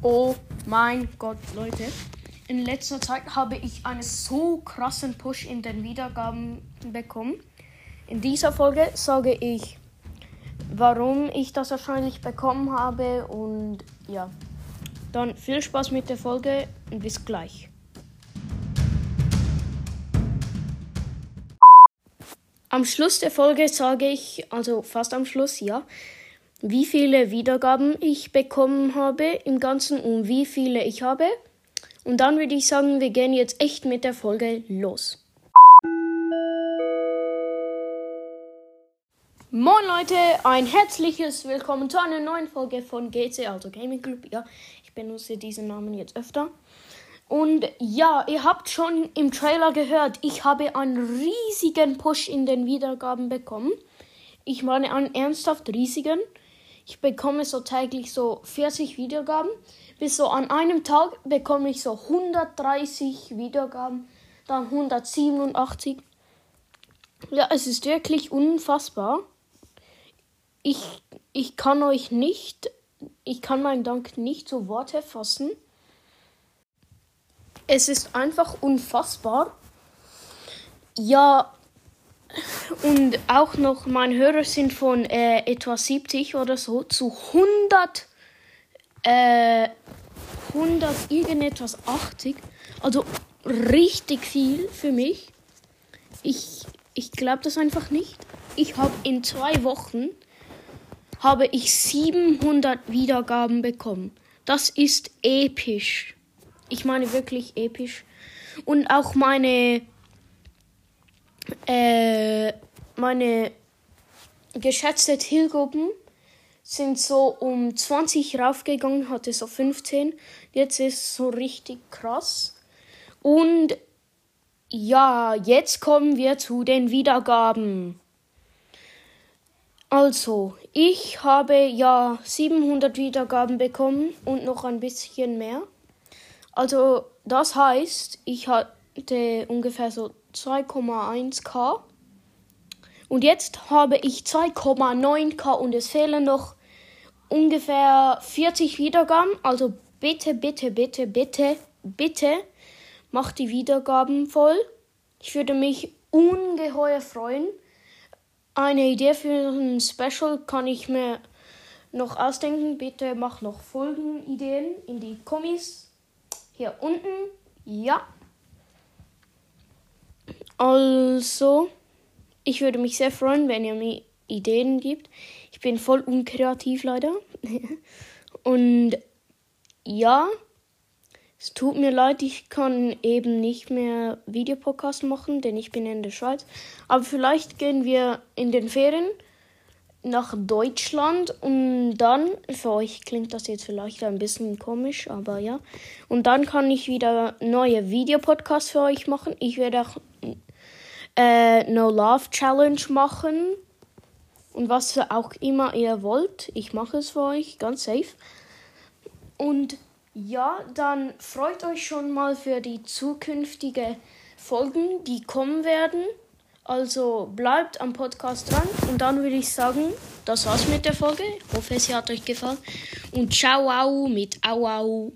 Oh mein Gott, Leute. In letzter Zeit habe ich einen so krassen Push in den Wiedergaben bekommen. In dieser Folge sage ich, warum ich das wahrscheinlich bekommen habe und ja. Dann viel Spaß mit der Folge und bis gleich. Am Schluss der Folge sage ich, also fast am Schluss, ja, wie viele Wiedergaben ich bekommen habe im Ganzen und wie viele ich habe. Und dann würde ich sagen, wir gehen jetzt echt mit der Folge los. Moin Leute, ein herzliches Willkommen zu einer neuen Folge von GC, also Gaming Club. Ja, ich benutze diesen Namen jetzt öfter. Und ja, ihr habt schon im Trailer gehört, ich habe einen riesigen Push in den Wiedergaben bekommen. Ich meine einen ernsthaft riesigen. Ich bekomme so täglich so 40 Wiedergaben. Bis so an einem Tag bekomme ich so 130 Wiedergaben, dann 187. Ja, es ist wirklich unfassbar. Ich, ich kann euch nicht, ich kann meinen Dank nicht zu Worte fassen. Es ist einfach unfassbar. Ja, und auch noch, meine Hörer sind von äh, etwa 70 oder so zu 100, äh, 100 irgendetwas 80. Also richtig viel für mich. Ich, ich glaube das einfach nicht. Ich habe in zwei Wochen habe ich 700 Wiedergaben bekommen. Das ist episch. Ich meine wirklich episch. Und auch meine äh, meine geschätzte Zielgruppen sind so um 20 raufgegangen, hatte so 15. Jetzt ist es so richtig krass. Und ja, jetzt kommen wir zu den Wiedergaben. Also, ich habe ja 700 Wiedergaben bekommen und noch ein bisschen mehr. Also, das heißt, ich hatte ungefähr so 2,1k. Und jetzt habe ich 2,9k und es fehlen noch ungefähr 40 Wiedergaben. Also bitte, bitte, bitte, bitte, bitte macht die Wiedergaben voll. Ich würde mich ungeheuer freuen. Eine Idee für ein Special kann ich mir noch ausdenken. Bitte mach noch Folgenideen in die Kommis hier unten. Ja. Also, ich würde mich sehr freuen, wenn ihr mir Ideen gibt. Ich bin voll unkreativ leider. Und ja, es tut mir leid, ich kann eben nicht mehr Videopodcast machen, denn ich bin in der Schweiz. Aber vielleicht gehen wir in den Ferien nach Deutschland und dann, für euch klingt das jetzt vielleicht ein bisschen komisch, aber ja. Und dann kann ich wieder neue Videopodcasts für euch machen. Ich werde auch äh, No Love Challenge machen. Und was auch immer ihr wollt. Ich mache es für euch, ganz safe. Und ja, dann freut euch schon mal für die zukünftige Folgen, die kommen werden. Also bleibt am Podcast dran und dann würde ich sagen, das war's mit der Folge. Ich hoffe, sie hat euch gefallen. Und ciao au mit au au.